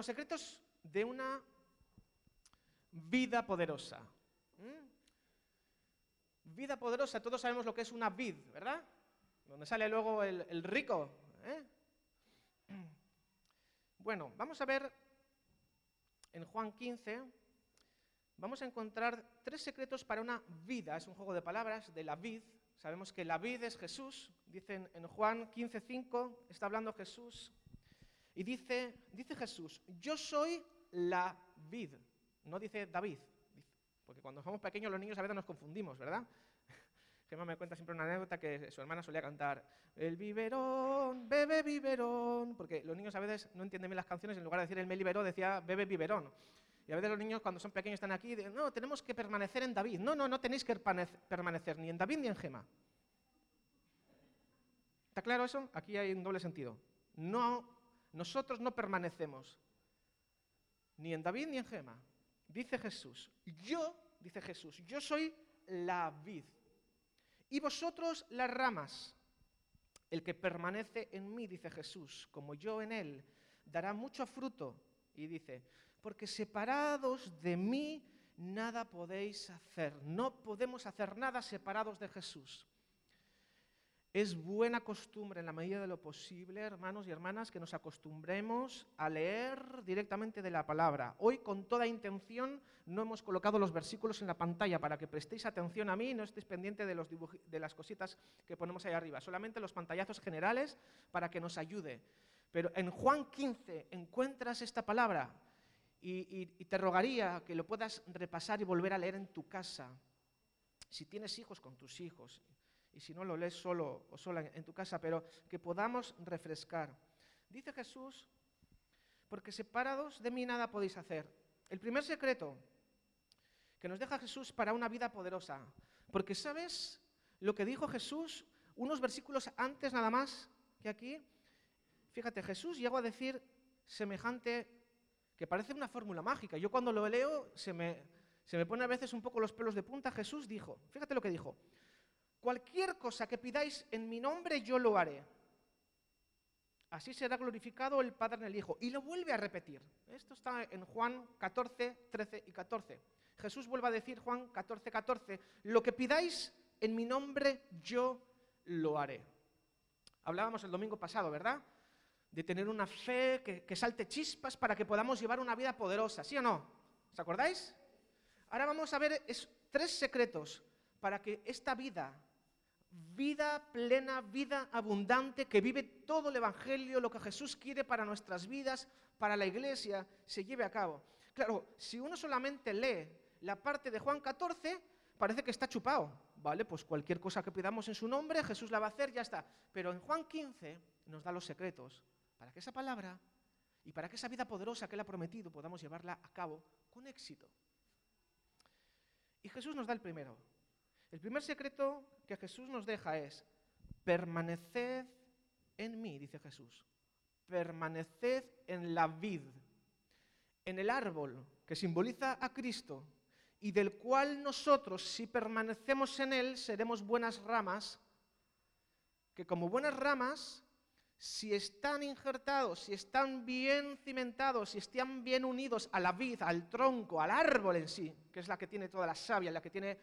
Hermanos, secretos de una vida poderosa. ¿Mm? Vida poderosa, todos sabemos lo que es una vid, ¿verdad? Donde sale luego el, rico. ¿eh? Bueno, vamos a ver en Juan 15, vamos a encontrar tres secretos para una vida. Es un juego de palabras de la vid. Sabemos que la vid es Jesús. Dicen en Juan 15.5, está hablando Jesús. Y dice, dice Jesús, yo soy la vid. No dice David, porque cuando somos pequeños los niños a veces nos confundimos, ¿verdad? Gemma me cuenta siempre una anécdota que su hermana solía cantar, el biberón, bebe biberón, porque los niños a veces no entienden bien las canciones, en lugar de decir el melibero decía bebe biberón. Y a veces los niños cuando son pequeños están aquí dicen, no, tenemos que permanecer en David. No, no, no tenéis que permanecer ni en David ni en Gema. ¿Está claro eso? Aquí hay un doble sentido. No, nosotros no permanecemos ni en David ni en Gema. Dice Jesús, yo, dice Jesús, yo soy la vid y vosotros las ramas. El que permanece en mí, dice Jesús, como yo en él, dará mucho fruto. Y dice, porque separados de mí nada podéis hacer. No podemos hacer nada separados de Jesús. Es buena costumbre, en la medida de lo posible, hermanos y hermanas, que nos acostumbremos a leer directamente de la palabra. Hoy, con toda intención, no hemos colocado los versículos en la pantalla para que prestéis atención a mí y no estéis pendientes de, las cositas que ponemos ahí arriba. Solamente los pantallazos generales para que nos ayude. Pero en Juan 15 encuentras esta palabra y te rogaría que lo puedas repasar y volver a leer en tu casa. Si tienes hijos, con tus hijos y si no lo lees solo o sola en tu casa, pero que podamos refrescar. Dice Jesús, porque separados de mí nada podéis hacer. El primer secreto que nos deja Jesús para una vida poderosa, porque sabes lo que dijo Jesús unos versículos antes nada más que aquí. Fíjate, Jesús llegó a decir semejante, que parece una fórmula mágica. Yo cuando lo leo se me, se me pone a veces un poco los pelos de punta. Jesús dijo, fíjate lo que dijo, Cualquier cosa que pidáis en mi nombre, yo lo haré. Así será glorificado el Padre en el Hijo. Y lo vuelve a repetir. Esto está en Juan 14, 13 y 14. Jesús vuelve a decir, Juan 14, 14, lo que pidáis en mi nombre, yo lo haré. Hablábamos el domingo pasado, ¿verdad? De tener una fe que, salte chispas para que podamos llevar una vida poderosa, ¿sí o no? ¿Os acordáis? Ahora vamos a ver tres secretos para que esta vida vida plena, vida abundante, que vive todo el Evangelio, lo que Jesús quiere para nuestras vidas, para la iglesia, se lleve a cabo. Claro, si uno solamente lee la parte de Juan 14, parece que está chupado. Vale, pues cualquier cosa que pidamos en su nombre, Jesús la va a hacer, ya está. Pero en Juan 15 nos da los secretos para que esa palabra y para que esa vida poderosa que Él ha prometido podamos llevarla a cabo con éxito. Y Jesús nos da el primero, el primer secreto que Jesús nos deja es, permaneced en mí, dice Jesús. Permaneced en la vid, en el árbol que simboliza a Cristo y del cual nosotros, si permanecemos en él, seremos buenas ramas, que como buenas ramas si están injertados, si están bien cimentados, si están bien unidos a la vid, al tronco, al árbol en sí, que es la que tiene toda la savia, la que tiene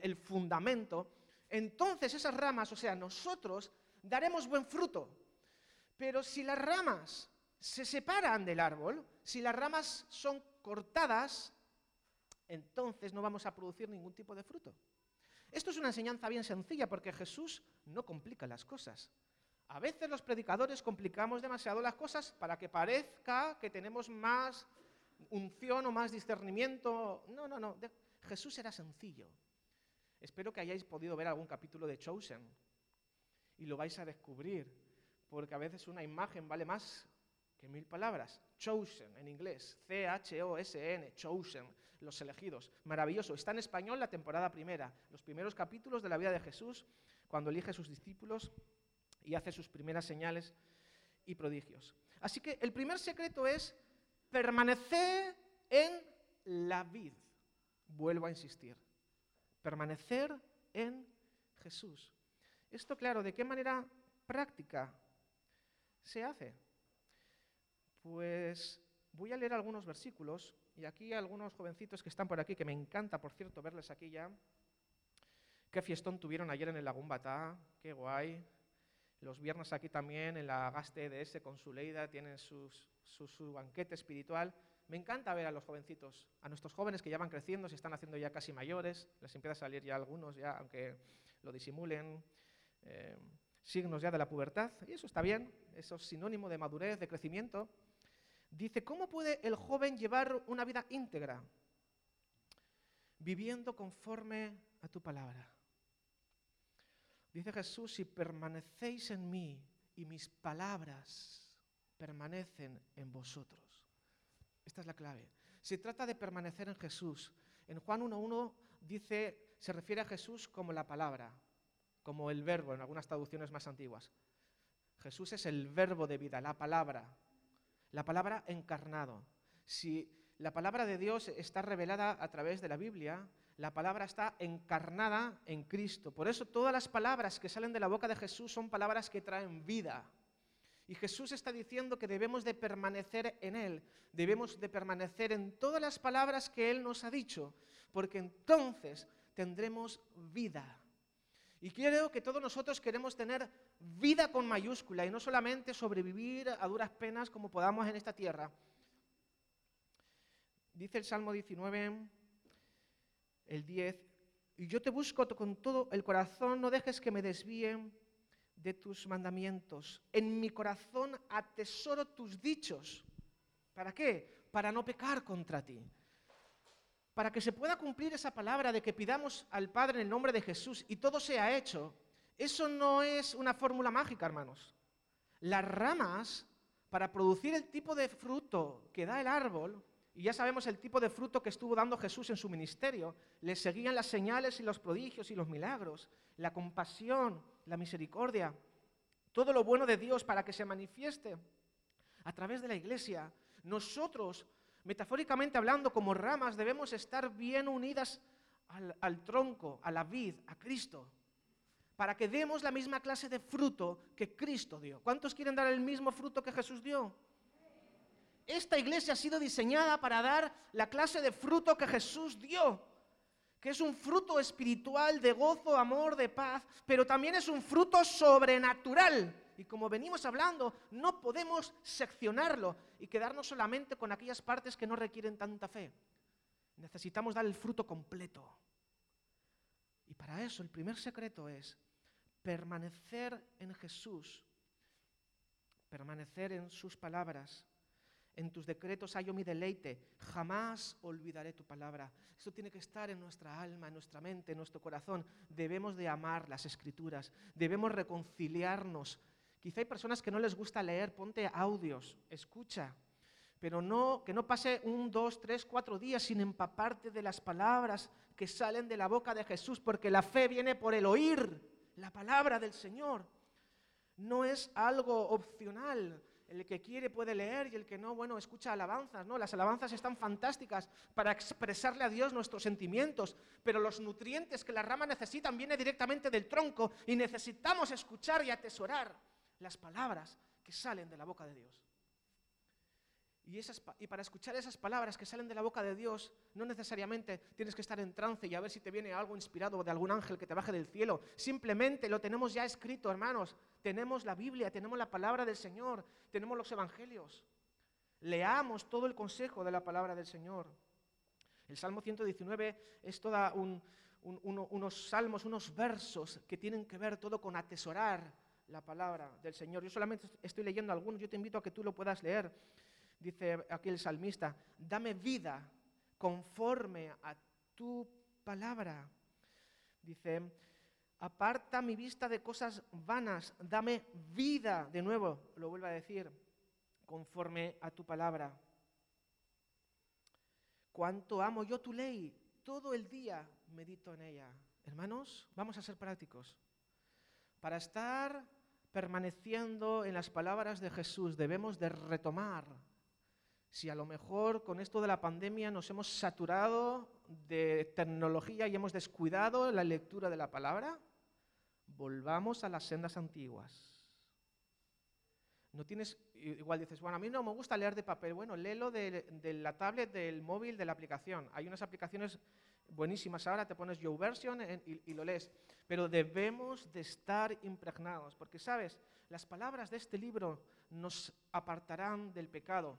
el fundamento, entonces esas ramas, o sea, nosotros daremos buen fruto. Pero si las ramas se separan del árbol, si las ramas son cortadas, entonces no vamos a producir ningún tipo de fruto. Esto es una enseñanza bien sencilla porque Jesús no complica las cosas. A veces los predicadores complicamos demasiado las cosas para que parezca que tenemos más unción o más discernimiento. No, no, no. Jesús era sencillo. Espero que hayáis podido ver algún capítulo de Chosen y lo vais a descubrir, porque a veces una imagen vale más que mil palabras. Chosen en inglés, C-H-O-S-N, Chosen, los elegidos. Maravilloso. Está en español la temporada primera, los primeros capítulos de la vida de Jesús, cuando elige a sus discípulos y hace sus primeras señales y prodigios. Así que el primer secreto es permanecer en la vid. Vuelvo a insistir. Permanecer en Jesús. Esto, claro, ¿de qué manera práctica se hace? Pues voy a leer algunos versículos y aquí algunos jovencitos que están por aquí, que me encanta, por cierto, verles aquí ya. Qué fiestón tuvieron ayer en el Lagún Batá, qué guay. Los viernes aquí también en la Gaste EDS con su Leida tienen su, banquete espiritual. Me encanta ver a los jovencitos, a nuestros jóvenes que ya van creciendo, se están haciendo ya casi mayores, les empieza a salir ya algunos, ya, aunque lo disimulen, eh, signos ya de la pubertad, y eso está bien, eso es sinónimo de madurez, de crecimiento. Dice, ¿cómo puede el joven llevar una vida íntegra? Viviendo conforme a tu palabra. Dice Jesús, si permanecéis en mí y mis palabras permanecen en vosotros. Esta es la clave. Se trata de permanecer en Jesús. En Juan 1.1 dice, se refiere a Jesús como la palabra, como el verbo en algunas traducciones más antiguas. Jesús es el verbo de vida, la palabra, la palabra encarnado. Si la palabra de Dios está revelada a través de la Biblia, la palabra está encarnada en Cristo. Por eso todas las palabras que salen de la boca de Jesús son palabras que traen vida. Y Jesús está diciendo que debemos de permanecer en Él, debemos de permanecer en todas las palabras que Él nos ha dicho, porque entonces tendremos vida. Y creo que todos nosotros queremos tener vida con mayúscula y no solamente sobrevivir a duras penas como podamos en esta tierra. Dice el Salmo 19, el 10, y yo te busco con todo el corazón, no dejes que me desvíen de tus mandamientos. En mi corazón atesoro tus dichos. ¿Para qué? Para no pecar contra ti para que se pueda cumplir esa palabra de que pidamos al Padre en el nombre de Jesús y todo sea hecho, eso no es una fórmula mágica, hermanos. Las ramas, para producir el tipo de fruto que da el árbol, y ya sabemos el tipo de fruto que estuvo dando Jesús en su ministerio, le seguían las señales y los prodigios y los milagros, la compasión, la misericordia, todo lo bueno de Dios para que se manifieste a través de la iglesia. Nosotros Metafóricamente hablando, como ramas debemos estar bien unidas al, tronco, a la vid, a Cristo, para que demos la misma clase de fruto que Cristo dio. ¿Cuántos quieren dar el mismo fruto que Jesús dio? Esta iglesia ha sido diseñada para dar la clase de fruto que Jesús dio, que es un fruto espiritual de gozo, amor, de paz, pero también es un fruto sobrenatural y como venimos hablando, no podemos seccionarlo y quedarnos solamente con aquellas partes que no requieren tanta fe. Necesitamos dar el fruto completo. Y para eso el primer secreto es permanecer en Jesús, permanecer en sus palabras. En tus decretos hallo mi deleite, jamás olvidaré tu palabra. Esto tiene que estar en nuestra alma, en nuestra mente, en nuestro corazón. Debemos de amar las escrituras, debemos reconciliarnos Quizá hay personas que no les gusta leer, ponte audios, escucha, pero no, que no pase un, dos, tres, cuatro días sin empaparte de las palabras que salen de la boca de Jesús, porque la fe viene por el oír la palabra del Señor. No es algo opcional. El que quiere puede leer y el que no, bueno, escucha alabanzas, ¿no? Las alabanzas están fantásticas para expresarle a Dios nuestros sentimientos, pero los nutrientes que la rama necesitan vienen directamente del tronco y necesitamos escuchar y atesorar las palabras que salen de la boca de Dios. Y, esas, y, para escuchar esas palabras que salen de la boca de Dios, no necesariamente tienes que estar en trance y a ver si te viene algo inspirado de algún ángel que te baje del cielo. Simplemente lo tenemos ya escrito, hermanos. Tenemos la Biblia, tenemos la palabra del Señor, tenemos los evangelios. Leamos todo el consejo de la palabra del Señor. El Salmo 119 es toda unos salmos, unos versos que tienen que ver todo con atesorar la palabra del Señor. Yo solamente estoy leyendo algunos, yo te invito a que tú lo puedas leer. Dice aquí el salmista, dame vida conforme a tu palabra. Dice, aparta mi vista de cosas vanas, dame vida, de nuevo, lo vuelvo a decir, conforme a tu palabra. Cuánto amo yo tu ley, todo el día medito en ella. Hermanos, vamos a ser prácticos. Para estar permaneciendo en las palabras de Jesús, debemos de retomar. Si a lo mejor con esto de la pandemia nos hemos saturado de tecnología y hemos descuidado la lectura de la palabra, volvamos a las sendas antiguas. No tienes, igual dices, bueno, a mí no me gusta leer de papel. Bueno, léelo de, la tablet, del móvil, de la aplicación. Hay unas aplicaciones buenísimas ahora, te pones YouVersion y, y lo lees. Pero debemos de estar impregnados, porque sabes, las palabras de este libro nos apartarán del pecado,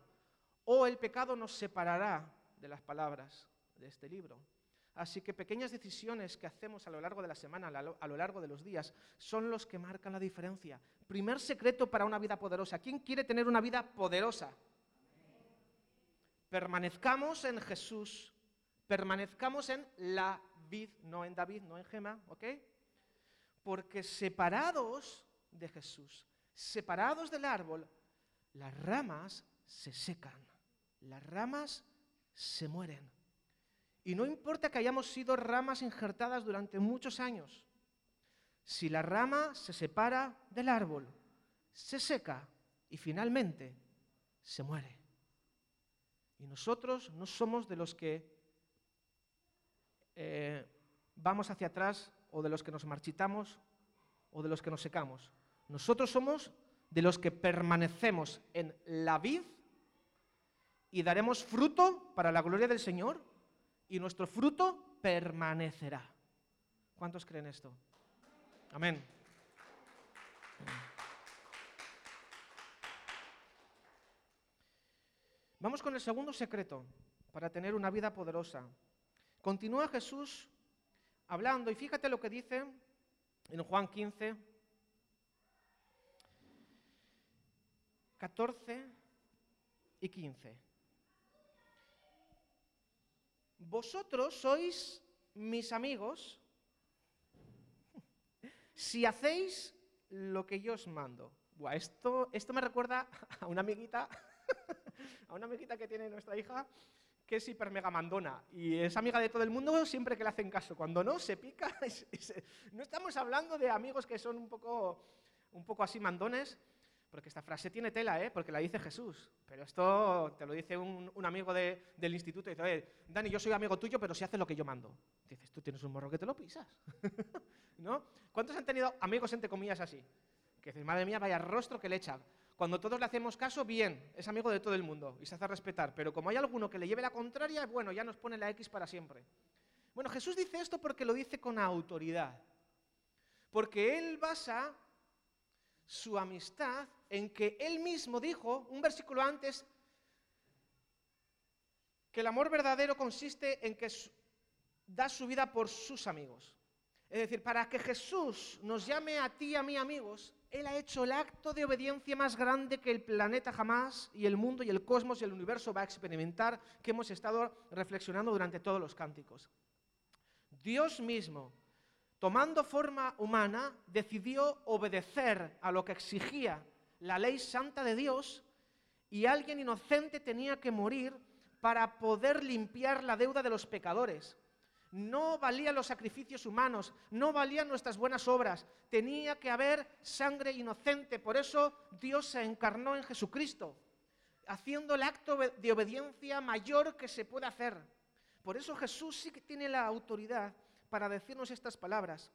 o el pecado nos separará de las palabras de este libro. Así que pequeñas decisiones que hacemos a lo largo de la semana, a lo largo de los días, son los que marcan la diferencia. Primer secreto para una vida poderosa. ¿Quién quiere tener una vida poderosa? Permanezcamos en Jesús, permanezcamos en la vid, no en David, no en Gema, ¿ok? Porque separados de Jesús, separados del árbol, las ramas se secan, las ramas se mueren. Y no importa que hayamos sido ramas injertadas durante muchos años, si la rama se separa del árbol, se seca y finalmente se muere. Y nosotros no somos de los que eh, vamos hacia atrás o de los que nos marchitamos o de los que nos secamos. Nosotros somos de los que permanecemos en la vid y daremos fruto para la gloria del Señor y nuestro fruto permanecerá. ¿Cuántos creen esto? Amén. Vamos con el segundo secreto para tener una vida poderosa. Continúa Jesús hablando y fíjate lo que dice en Juan 15, 14 y 15 vosotros sois mis amigos si hacéis lo que yo os mando. esto, esto me recuerda a una amiguita, a una amiguita que tiene nuestra hija, que es hiper mega mandona y es amiga de todo el mundo siempre que le hacen caso. Cuando no, se pica. no estamos hablando de amigos que son un poco, un poco así mandones, porque esta frase tiene tela, ¿eh? porque la dice Jesús. Pero esto te lo dice un, amigo del instituto y dice, oye, Dani, yo soy amigo tuyo, pero si haces lo que yo mando. Dices, tú tienes un morro que te lo pisas. ¿No? ¿Cuántos han tenido amigos, entre comillas, así? Que dices, madre mía, vaya rostro que le echa. Cuando todos le hacemos caso, bien, es amigo de todo el mundo y se hace respetar. Pero como hay alguno que le lleve la contraria, bueno, ya nos pone la X para siempre. Bueno, Jesús dice esto porque lo dice con autoridad. Porque Él basa su amistad en que él mismo dijo, un versículo antes, que el amor verdadero consiste en que da su vida por sus amigos. Es decir, para que Jesús nos llame a ti y a mí amigos, Él ha hecho el acto de obediencia más grande que el planeta jamás y el mundo y el cosmos y el universo va a experimentar, que hemos estado reflexionando durante todos los cánticos. Dios mismo tomando forma humana, decidió obedecer a lo que exigía la ley santa de Dios y alguien inocente tenía que morir para poder limpiar la deuda de los pecadores. No valían los sacrificios humanos, no valían nuestras buenas obras, tenía que haber sangre inocente. Por eso Dios se encarnó en Jesucristo, haciendo el acto de obediencia mayor que se puede hacer. Por eso Jesús sí que tiene la autoridad para decirnos estas palabras,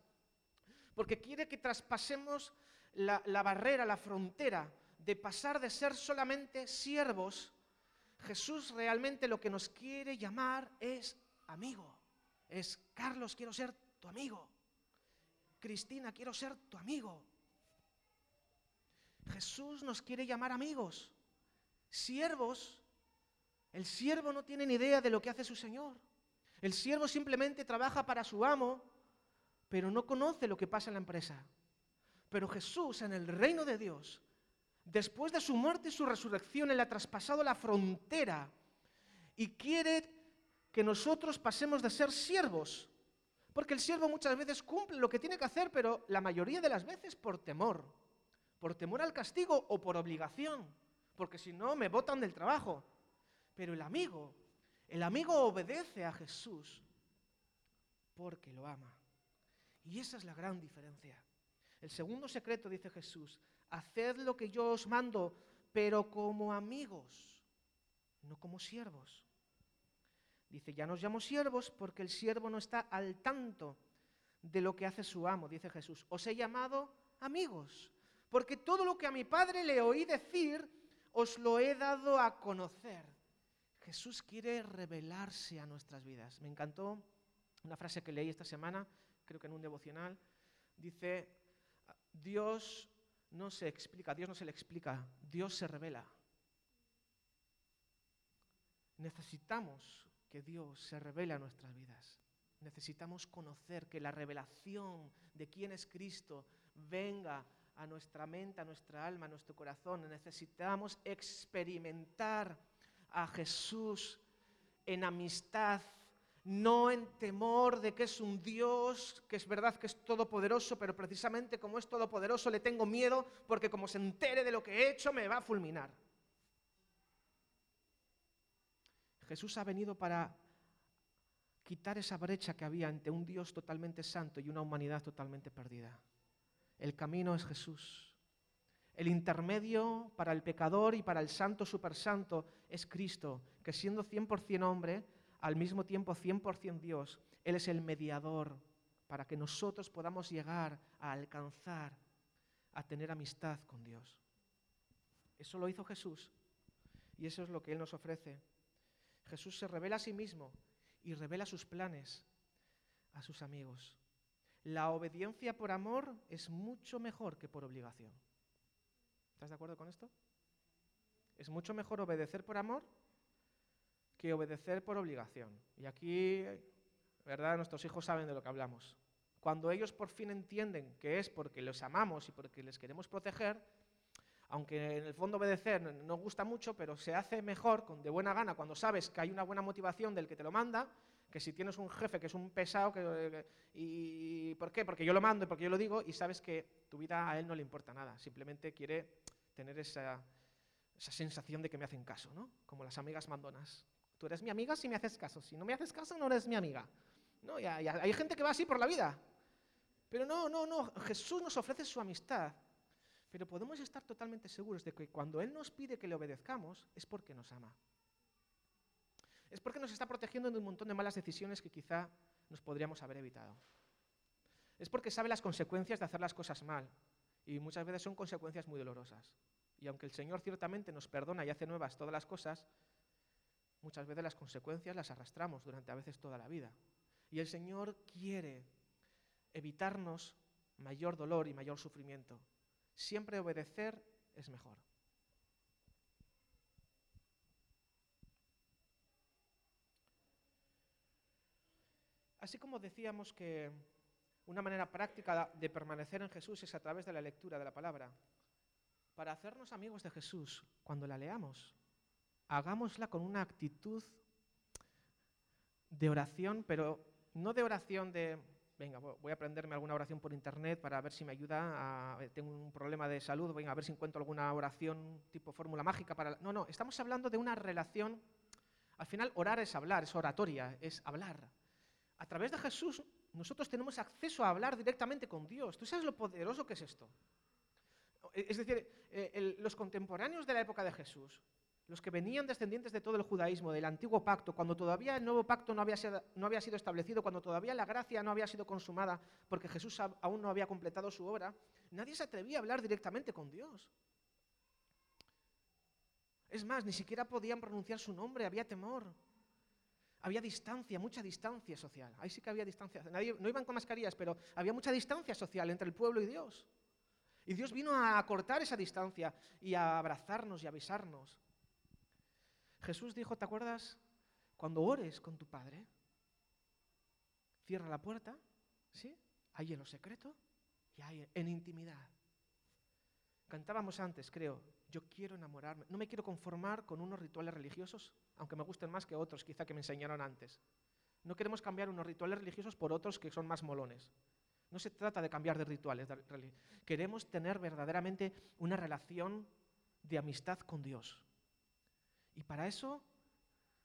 porque quiere que traspasemos la, barrera, la frontera de pasar de ser solamente siervos. Jesús realmente lo que nos quiere llamar es amigo. Es, Carlos, quiero ser tu amigo. Cristina, quiero ser tu amigo. Jesús nos quiere llamar amigos. Siervos, el siervo no tiene ni idea de lo que hace su Señor. El siervo simplemente trabaja para su amo, pero no conoce lo que pasa en la empresa. Pero Jesús, en el reino de Dios, después de su muerte y su resurrección, Él ha traspasado la frontera y quiere que nosotros pasemos de ser siervos. Porque el siervo muchas veces cumple lo que tiene que hacer, pero la mayoría de las veces por temor. Por temor al castigo o por obligación. Porque si no, me botan del trabajo. Pero el amigo el amigo obedece a Jesús porque lo ama. Y esa es la gran diferencia. El segundo secreto, dice Jesús, haced lo que yo os mando, pero como amigos, no como siervos. Dice, ya nos llamo siervos porque el siervo no está al tanto de lo que hace su amo, dice Jesús. Os he llamado amigos, porque todo lo que a mi Padre le oí decir, os lo he dado a conocer. Jesús quiere revelarse a nuestras vidas. Me encantó una frase que leí esta semana, creo que en un devocional, dice, Dios no se explica, Dios no se le explica, Dios se revela. Necesitamos que Dios se revele a nuestras vidas. Necesitamos conocer que la revelación de quién es Cristo venga a nuestra mente, a nuestra alma, a nuestro corazón. Necesitamos experimentar a Jesús en amistad, no en temor de que es un Dios, que es verdad que es todopoderoso, pero precisamente como es todopoderoso le tengo miedo porque como se entere de lo que he hecho me va a fulminar. Jesús ha venido para quitar esa brecha que había entre un Dios totalmente santo y una humanidad totalmente perdida. El camino es Jesús. El intermedio para el pecador y para el santo supersanto es Cristo, que siendo 100% hombre, al mismo tiempo 100% Dios, Él es el mediador para que nosotros podamos llegar a alcanzar, a tener amistad con Dios. Eso lo hizo Jesús y eso es lo que Él nos ofrece. Jesús se revela a sí mismo y revela sus planes a sus amigos. La obediencia por amor es mucho mejor que por obligación. ¿Estás de acuerdo con esto? Es mucho mejor obedecer por amor que obedecer por obligación. Y aquí, ¿verdad? Nuestros hijos saben de lo que hablamos. Cuando ellos por fin entienden que es porque los amamos y porque les queremos proteger, aunque en el fondo obedecer no gusta mucho, pero se hace mejor, con, de buena gana, cuando sabes que hay una buena motivación del que te lo manda, que si tienes un jefe que es un pesado, que, ¿por qué? Porque yo lo mando y porque yo lo digo, y sabes que tu vida a él no le importa nada, simplemente quiere tener esa, esa sensación de que me hacen caso, ¿no? Como las amigas mandonas. Tú eres mi amiga si me haces caso, si no me haces caso no eres mi amiga. No, y hay gente que va así por la vida. Pero no, no, no, Jesús nos ofrece su amistad pero podemos estar totalmente seguros de que cuando Él nos pide que le obedezcamos es porque nos ama. Es porque nos está protegiendo de un montón de malas decisiones que quizá nos podríamos haber evitado. Es porque sabe las consecuencias de hacer las cosas mal. Y muchas veces son consecuencias muy dolorosas. Y aunque el Señor ciertamente nos perdona y hace nuevas todas las cosas, muchas veces las consecuencias las arrastramos durante a veces toda la vida. Y el Señor quiere evitarnos mayor dolor y mayor sufrimiento. Siempre obedecer es mejor. Así como decíamos que una manera práctica de permanecer en Jesús es a través de la lectura de la palabra, para hacernos amigos de Jesús cuando la leamos, hagámosla con una actitud de oración, pero no de oración de venga, voy a aprenderme alguna oración por internet para ver si me ayuda, a, tengo un problema de salud, venga, a ver si encuentro alguna oración tipo fórmula mágica para... No, no, estamos hablando de una relación, al final orar es hablar, es oratoria, es hablar. A través de Jesús nosotros tenemos acceso a hablar directamente con Dios. ¿Tú sabes lo poderoso que es esto? Es decir, eh, los contemporáneos de la época de Jesús los que venían descendientes de todo el judaísmo, del antiguo pacto, cuando todavía el nuevo pacto no había sido establecido, cuando todavía la gracia no había sido consumada, porque Jesús aún no había completado su obra, nadie se atrevía a hablar directamente con Dios. Es más, ni siquiera podían pronunciar su nombre, había temor. Había distancia, mucha distancia social. Ahí sí que había distancia. Nadie, no iban con mascarillas, pero había mucha distancia social entre el pueblo y Dios. Y Dios vino a acortar esa distancia y a abrazarnos y a avisarnos. Jesús dijo, ¿te acuerdas? Cuando ores con tu Padre, cierra la puerta, ¿sí? Ahí en lo secreto y ahí en intimidad. Cantábamos antes, creo, yo quiero enamorarme, no me quiero conformar con unos rituales religiosos, aunque me gusten más que otros quizá que me enseñaron antes. No queremos cambiar unos rituales religiosos por otros que son más molones. No se trata de cambiar de rituales. Queremos tener verdaderamente una relación de amistad con Dios. Y para eso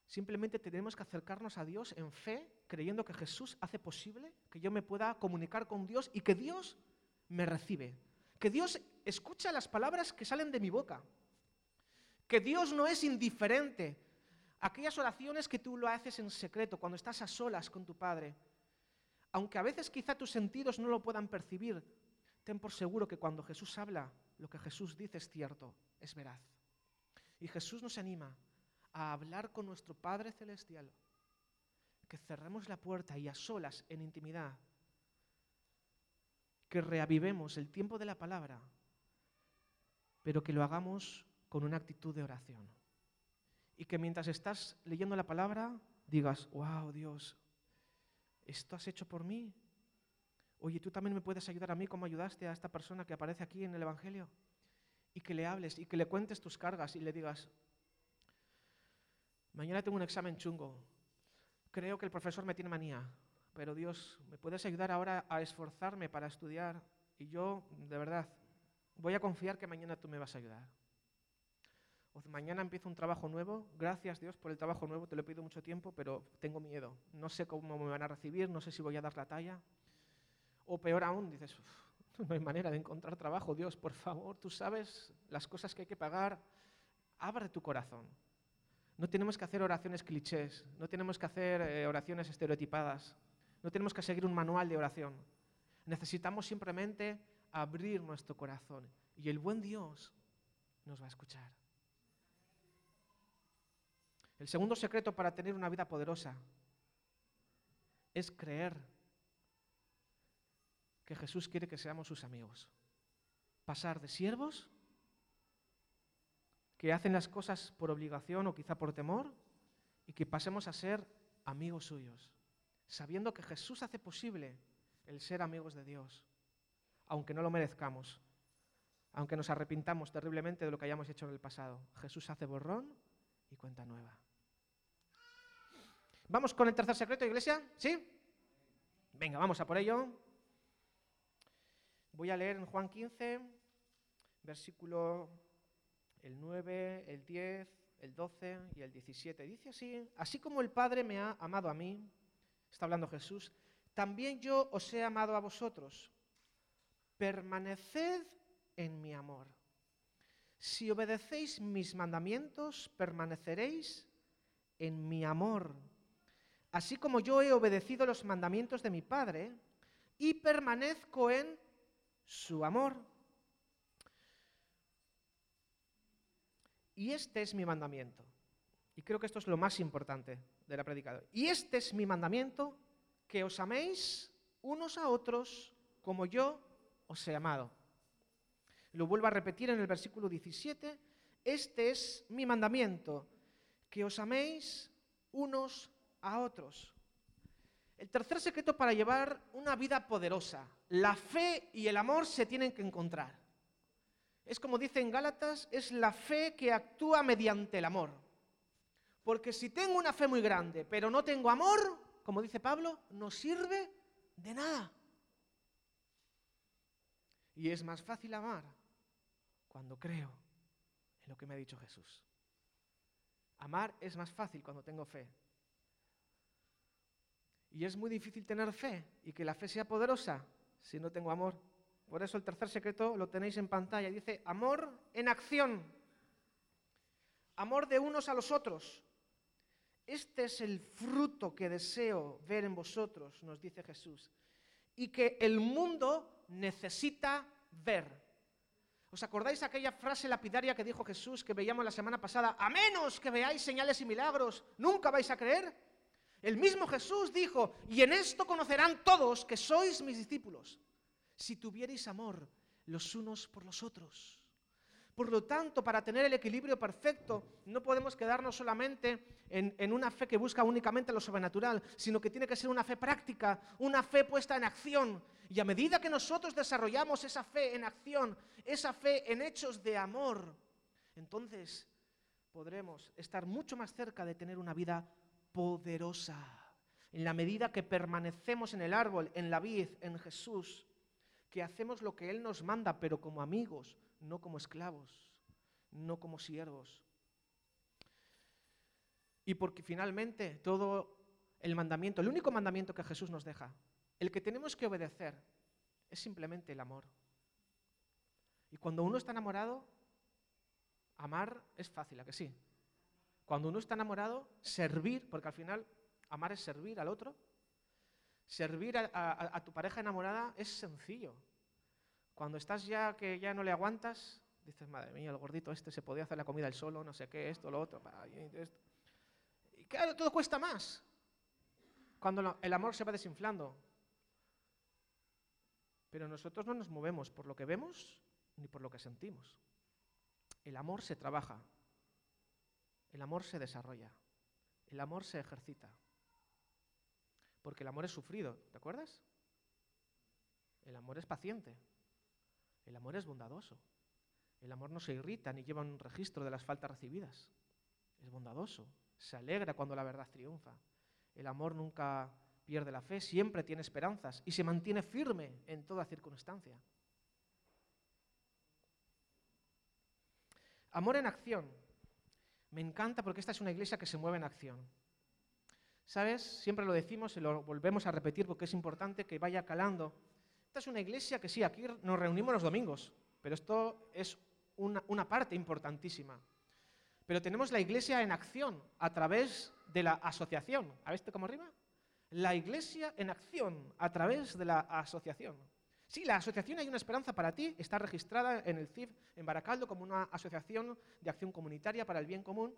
simplemente tenemos que acercarnos a Dios en fe, creyendo que Jesús hace posible que yo me pueda comunicar con Dios y que Dios me recibe. Que Dios escucha las palabras que salen de mi boca. Que Dios no es indiferente. Aquellas oraciones que tú lo haces en secreto, cuando estás a solas con tu Padre, aunque a veces quizá tus sentidos no lo puedan percibir, ten por seguro que cuando Jesús habla, lo que Jesús dice es cierto, es veraz. Y Jesús nos anima a hablar con nuestro Padre Celestial, que cerremos la puerta y a solas, en intimidad, que reavivemos el tiempo de la palabra, pero que lo hagamos con una actitud de oración. Y que mientras estás leyendo la palabra, digas, wow, Dios, ¿esto has hecho por mí? Oye, tú también me puedes ayudar a mí como ayudaste a esta persona que aparece aquí en el Evangelio. Y que le hables y que le cuentes tus cargas y le digas, mañana tengo un examen chungo, creo que el profesor me tiene manía, pero Dios, ¿me puedes ayudar ahora a esforzarme para estudiar? Y yo, de verdad, voy a confiar que mañana tú me vas a ayudar. O mañana empiezo un trabajo nuevo, gracias Dios por el trabajo nuevo, te lo he pedido mucho tiempo, pero tengo miedo, no sé cómo me van a recibir, no sé si voy a dar la talla. O peor aún, dices, no hay manera de encontrar trabajo, Dios, por favor, tú sabes las cosas que hay que pagar, abre tu corazón. No tenemos que hacer oraciones clichés, no tenemos que hacer eh, oraciones estereotipadas, no tenemos que seguir un manual de oración. Necesitamos simplemente abrir nuestro corazón y el buen Dios nos va a escuchar. El segundo secreto para tener una vida poderosa es creer que Jesús quiere que seamos sus amigos. Pasar de siervos, que hacen las cosas por obligación o quizá por temor, y que pasemos a ser amigos suyos, sabiendo que Jesús hace posible el ser amigos de Dios, aunque no lo merezcamos, aunque nos arrepintamos terriblemente de lo que hayamos hecho en el pasado. Jesús hace borrón y cuenta nueva. ¿Vamos con el tercer secreto, iglesia? ¿Sí? Venga, vamos a por ello. Voy a leer en Juan 15, versículo el 9, el 10, el 12 y el 17. Dice así, así como el Padre me ha amado a mí, está hablando Jesús, también yo os he amado a vosotros. Permaneced en mi amor. Si obedecéis mis mandamientos, permaneceréis en mi amor así como yo he obedecido los mandamientos de mi Padre y permanezco en su amor. Y este es mi mandamiento. Y creo que esto es lo más importante de la predicadora. Y este es mi mandamiento, que os améis unos a otros como yo os he amado. Lo vuelvo a repetir en el versículo 17. Este es mi mandamiento, que os améis unos a otros. El tercer secreto para llevar una vida poderosa. La fe y el amor se tienen que encontrar. Es como dice en Gálatas, es la fe que actúa mediante el amor. Porque si tengo una fe muy grande, pero no tengo amor, como dice Pablo, no sirve de nada. Y es más fácil amar cuando creo en lo que me ha dicho Jesús. Amar es más fácil cuando tengo fe. Y es muy difícil tener fe y que la fe sea poderosa si no tengo amor. Por eso el tercer secreto lo tenéis en pantalla. Dice, amor en acción. Amor de unos a los otros. Este es el fruto que deseo ver en vosotros, nos dice Jesús. Y que el mundo necesita ver. ¿Os acordáis aquella frase lapidaria que dijo Jesús que veíamos la semana pasada? A menos que veáis señales y milagros, nunca vais a creer. El mismo Jesús dijo, y en esto conocerán todos que sois mis discípulos, si tuvierais amor los unos por los otros. Por lo tanto, para tener el equilibrio perfecto, no podemos quedarnos solamente en, una fe que busca únicamente lo sobrenatural, sino que tiene que ser una fe práctica, una fe puesta en acción. Y a medida que nosotros desarrollamos esa fe en acción, esa fe en hechos de amor, entonces podremos estar mucho más cerca de tener una vida poderosa. En la medida que permanecemos en el árbol, en la vid, en Jesús, que hacemos lo que Él nos manda, pero como amigos, no como esclavos, no como siervos. Y porque finalmente todo el mandamiento, el único mandamiento que Jesús nos deja, el que tenemos que obedecer, es simplemente el amor. Y cuando uno está enamorado, amar es fácil, ¿a que sí? Cuando uno está enamorado, servir, porque al final amar es servir al otro, servir a, tu pareja enamorada es sencillo. Cuando estás ya que ya no le aguantas, dices, madre mía, el gordito este se podía hacer la comida él solo, no sé qué, esto, lo otro. Y claro, todo cuesta más. Cuando el amor se va desinflando. Pero nosotros no nos movemos por lo que vemos ni por lo que sentimos. El amor se trabaja. El amor se desarrolla. El amor se ejercita. Porque el amor es sufrido, ¿te acuerdas? El amor es paciente. El amor es bondadoso. El amor no se irrita ni lleva un registro de las faltas recibidas. Es bondadoso. Se alegra cuando la verdad triunfa. El amor nunca pierde la fe, siempre tiene esperanzas y se mantiene firme en toda circunstancia. Amor en acción. Me encanta porque esta es una iglesia que se mueve en acción. ¿Sabes? Siempre lo decimos y lo volvemos a repetir porque es importante que vaya calando. Esta es una iglesia que sí, aquí nos reunimos los domingos, pero esto es una, parte importantísima. Pero tenemos la iglesia en acción a través de la asociación. ¿A visto cómo rima? La iglesia en acción a través de la asociación. Sí, la asociación Hay una Esperanza para ti está registrada en el CIF en Baracaldo como una asociación de acción comunitaria para el bien común,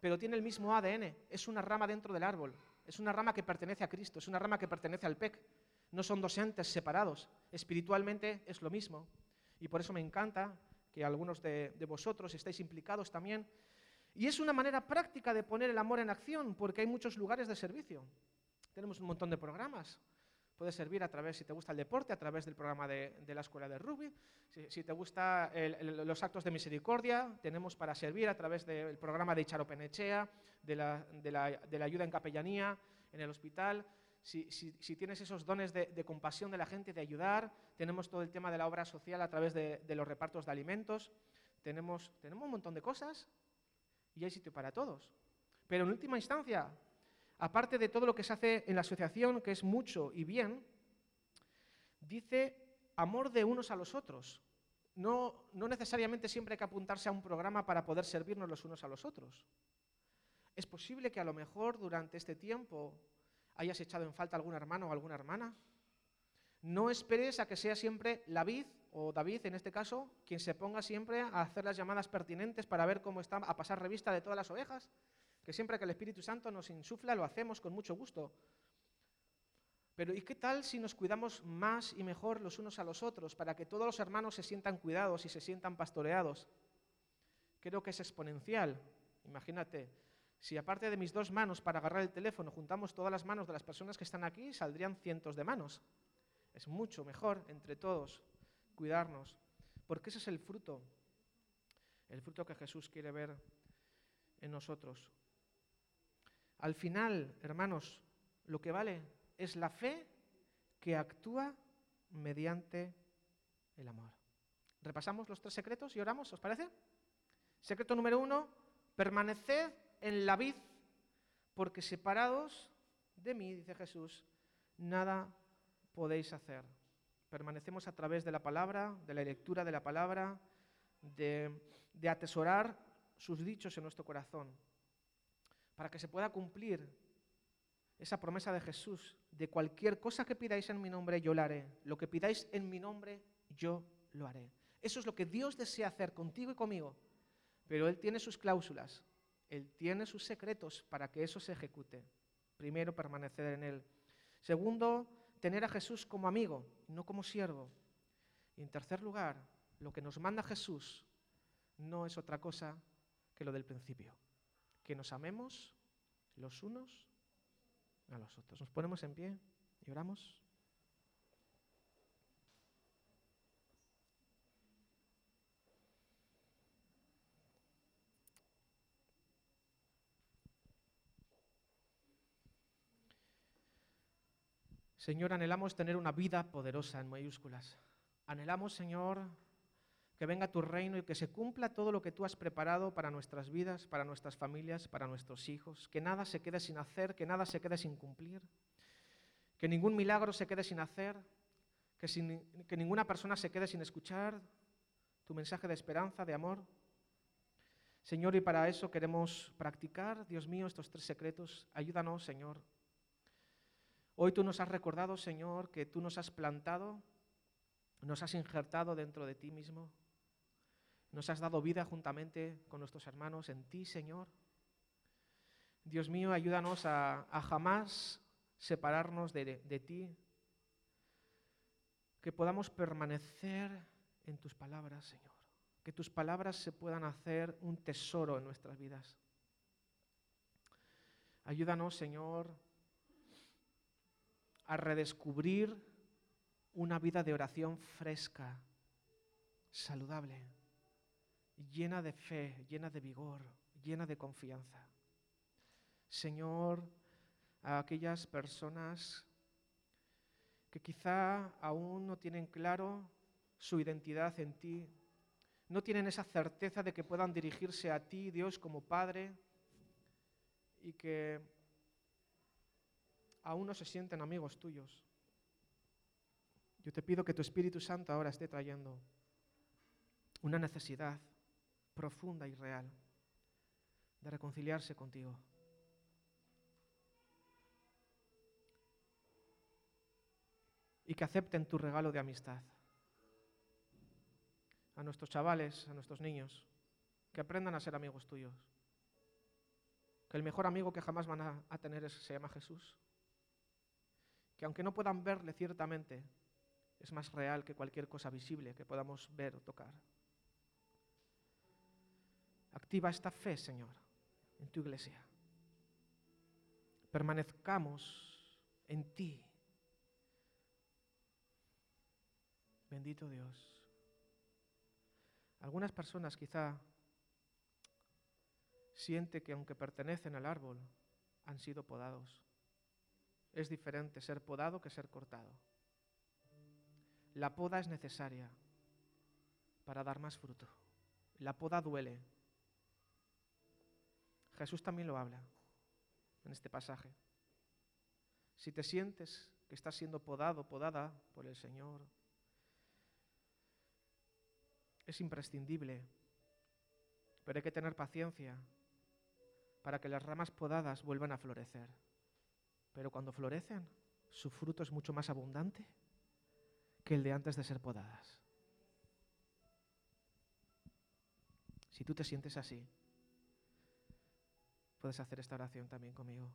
pero tiene el mismo ADN. Es una rama dentro del árbol. Es una rama que pertenece a Cristo, es una rama que pertenece al PEC. No son dos entes separados. Espiritualmente es lo mismo. Y por eso me encanta que algunos de, vosotros estéis implicados también. Y es una manera práctica de poner el amor en acción, porque hay muchos lugares de servicio. Tenemos un montón de programas. Puede servir a través, si te gusta el deporte, a través del programa de, la escuela de rugby. Si, te gustan los actos de misericordia, tenemos para servir a través del programa de Icharo Penechea, de la, ayuda en capellanía, en el hospital. Si, tienes esos dones de, de, compasión de la gente, de ayudar, tenemos todo el tema de la obra social a través de, los repartos de alimentos, tenemos, tenemos un montón de cosas y hay sitio para todos. Pero en última instancia, aparte de todo lo que se hace en la asociación, que es mucho y bien, dice amor de unos a los otros. No, no necesariamente siempre hay que apuntarse a un programa para poder servirnos los unos a los otros. Es posible que a lo mejor durante este tiempo hayas echado en falta algún hermano o alguna hermana. No esperes a que sea siempre la vid o David, en este caso, quien se ponga siempre a hacer las llamadas pertinentes para ver cómo está, a pasar revista de todas las ovejas, que siempre que el Espíritu Santo nos insufla lo hacemos con mucho gusto. Pero ¿y qué tal si nos cuidamos más y mejor los unos a los otros para que todos los hermanos se sientan cuidados y se sientan pastoreados? Creo que es exponencial. Imagínate, si aparte de mis dos manos para agarrar el teléfono juntamos todas las manos de las personas que están aquí, saldrían cientos de manos. Es mucho mejor entre todos cuidarnos, porque ese es el fruto, el fruto que Jesús quiere ver en nosotros. Al final, hermanos, lo que vale es la fe que actúa mediante el amor. Repasamos los tres secretos y oramos, ¿os parece? Secreto número uno, permaneced en la vid, porque separados de mí, dice Jesús, nada podéis hacer. Permanecemos a través de la palabra, de la lectura de la palabra, de, atesorar sus dichos en nuestro corazón para que se pueda cumplir esa promesa de Jesús, de cualquier cosa que pidáis en mi nombre, yo lo haré. Lo que pidáis en mi nombre, yo lo haré. Eso es lo que Dios desea hacer contigo y conmigo. Pero Él tiene sus cláusulas, Él tiene sus secretos para que eso se ejecute. Primero, permanecer en Él. Segundo, tener a Jesús como amigo, no como siervo. Y en tercer lugar, lo que nos manda Jesús no es otra cosa que lo del principio que nos amemos los unos a los otros. Nos ponemos en pie y oramos. Señor, anhelamos tener una vida poderosa en mayúsculas. Anhelamos, Señor, que venga tu reino y que se cumpla todo lo que tú has preparado para nuestras vidas, para nuestras familias, para nuestros hijos. Que nada se quede sin hacer, que nada se quede sin cumplir. Que ningún milagro se quede sin hacer, que, ninguna persona se quede sin escuchar tu mensaje de esperanza, de amor. Señor, y para eso queremos practicar, Dios mío, estos tres secretos. Ayúdanos, Señor. Hoy tú nos has recordado, Señor, que tú nos has plantado nos has injertado dentro de ti mismo, nos has dado vida juntamente con nuestros hermanos en ti, Señor. Dios mío, ayúdanos a, jamás separarnos de, de ti, que podamos permanecer en tus palabras, Señor, que tus palabras se puedan hacer un tesoro en nuestras vidas. Ayúdanos, Señor, a redescubrir una vida de oración fresca, saludable, llena de fe, llena de vigor, llena de confianza. Señor, a aquellas personas que quizá aún no tienen claro su identidad en ti, no tienen esa certeza de que puedan dirigirse a ti, Dios, como Padre, y que aún no se sienten amigos tuyos. Yo te pido que tu Espíritu Santo ahora esté trayendo una necesidad profunda y real de reconciliarse contigo. Y que acepten tu regalo de amistad. A nuestros chavales, a nuestros niños, que aprendan a ser amigos tuyos. Que el mejor amigo que jamás van a, tener se llama Jesús. Que aunque no puedan verle ciertamente, es más real que cualquier cosa visible que podamos ver o tocar. Activa esta fe, Señor, en tu iglesia. Permanezcamos en ti. Bendito Dios. Algunas personas quizá sienten que aunque pertenecen al árbol, han sido podados. Es diferente ser podado que ser cortado. La poda es necesaria para dar más fruto. La poda duele. Jesús también lo habla en este pasaje. Si te sientes que estás siendo podado, podada por el Señor, es imprescindible, pero hay que tener paciencia para que las ramas podadas vuelvan a florecer. Pero cuando florecen, su fruto es mucho más abundante que el de antes de ser podadas. Si tú te sientes así, puedes hacer esta oración también conmigo.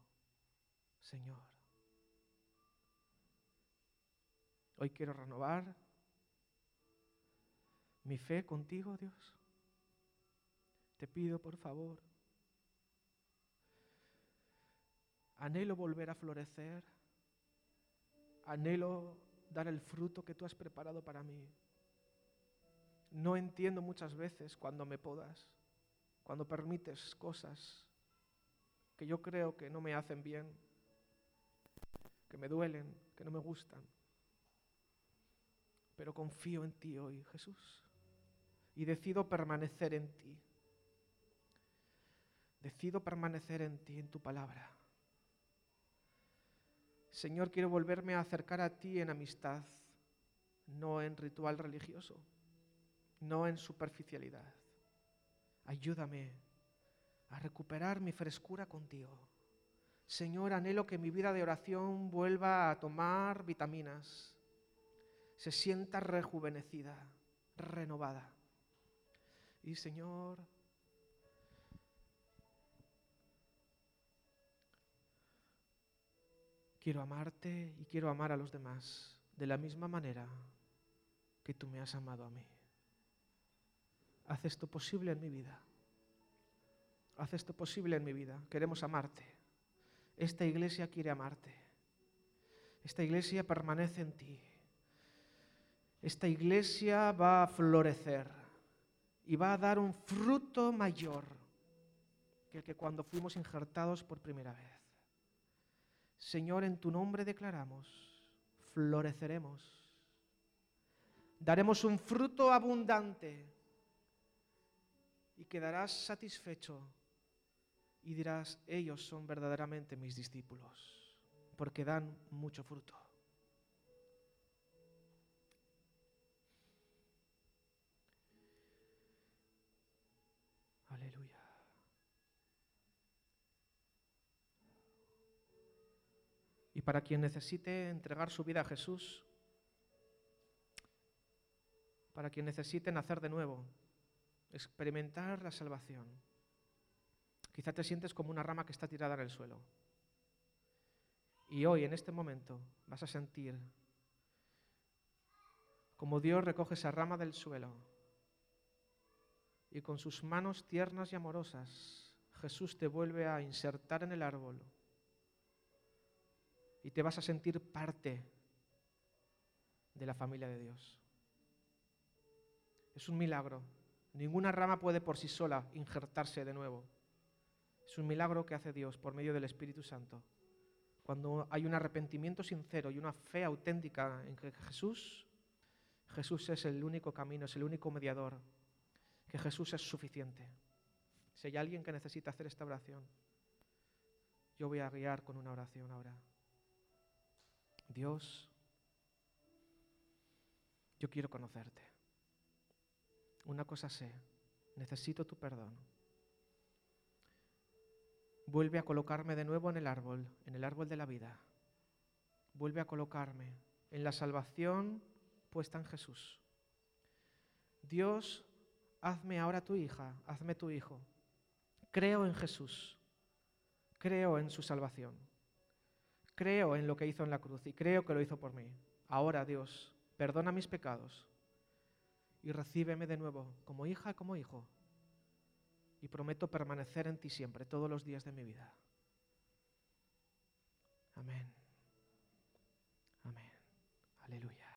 Señor, hoy quiero renovar mi fe contigo, Dios. Te pido, por favor, anhelo volver a florecer, anhelo dar el fruto que tú has preparado para mí. No entiendo muchas veces cuando me podas, cuando permites cosas que yo creo que no me hacen bien, que me duelen, que no me gustan. Pero confío en ti hoy, Jesús, y decido permanecer en ti. Decido permanecer en ti, en tu palabra. Señor, quiero volverme a acercar a ti en amistad, no en ritual religioso, no en superficialidad. Ayúdame a recuperar mi frescura contigo. Señor, anhelo que mi vida de oración vuelva a tomar vitaminas, se sienta rejuvenecida, renovada. Y Señor, Quiero amarte y quiero amar a los demás de la misma manera que tú me has amado a mí. Haz esto posible en mi vida. Haz esto posible en mi vida. Queremos amarte. Esta iglesia quiere amarte. Esta iglesia permanece en ti. Esta iglesia va a florecer y va a dar un fruto mayor que el que cuando fuimos injertados por primera vez. Señor, en tu nombre declaramos, floreceremos, daremos un fruto abundante y quedarás satisfecho y dirás, ellos son verdaderamente mis discípulos, porque dan mucho fruto. Para quien necesite entregar su vida a Jesús, para quien necesite nacer de nuevo, experimentar la salvación. Quizá te sientes como una rama que está tirada en el suelo. Y hoy, en este momento, vas a sentir como Dios recoge esa rama del suelo y con sus manos tiernas y amorosas Jesús te vuelve a insertar en el árbol y te vas a sentir parte de la familia de Dios. Es un milagro. Ninguna rama puede por sí sola injertarse de nuevo. Es un milagro que hace Dios por medio del Espíritu Santo. Cuando hay un arrepentimiento sincero y una fe auténtica en que Jesús, Jesús es el único camino, es el único mediador, que Jesús es suficiente. Si hay alguien que necesita hacer esta oración, yo voy a guiar con una oración ahora. Dios, yo quiero conocerte. Una cosa sé, necesito tu perdón. Vuelve a colocarme de nuevo en el árbol, en el árbol de la vida. Vuelve a colocarme en la salvación puesta en Jesús. Dios, hazme ahora tu hija, hazme tu hijo. Creo en Jesús, creo en su salvación, creo en lo que hizo en la cruz y creo que lo hizo por mí. Ahora, Dios, perdona mis pecados y recíbeme de nuevo como hija, como hijo. Y prometo permanecer en ti siempre, todos los días de mi vida. Amén. Amén. Aleluya.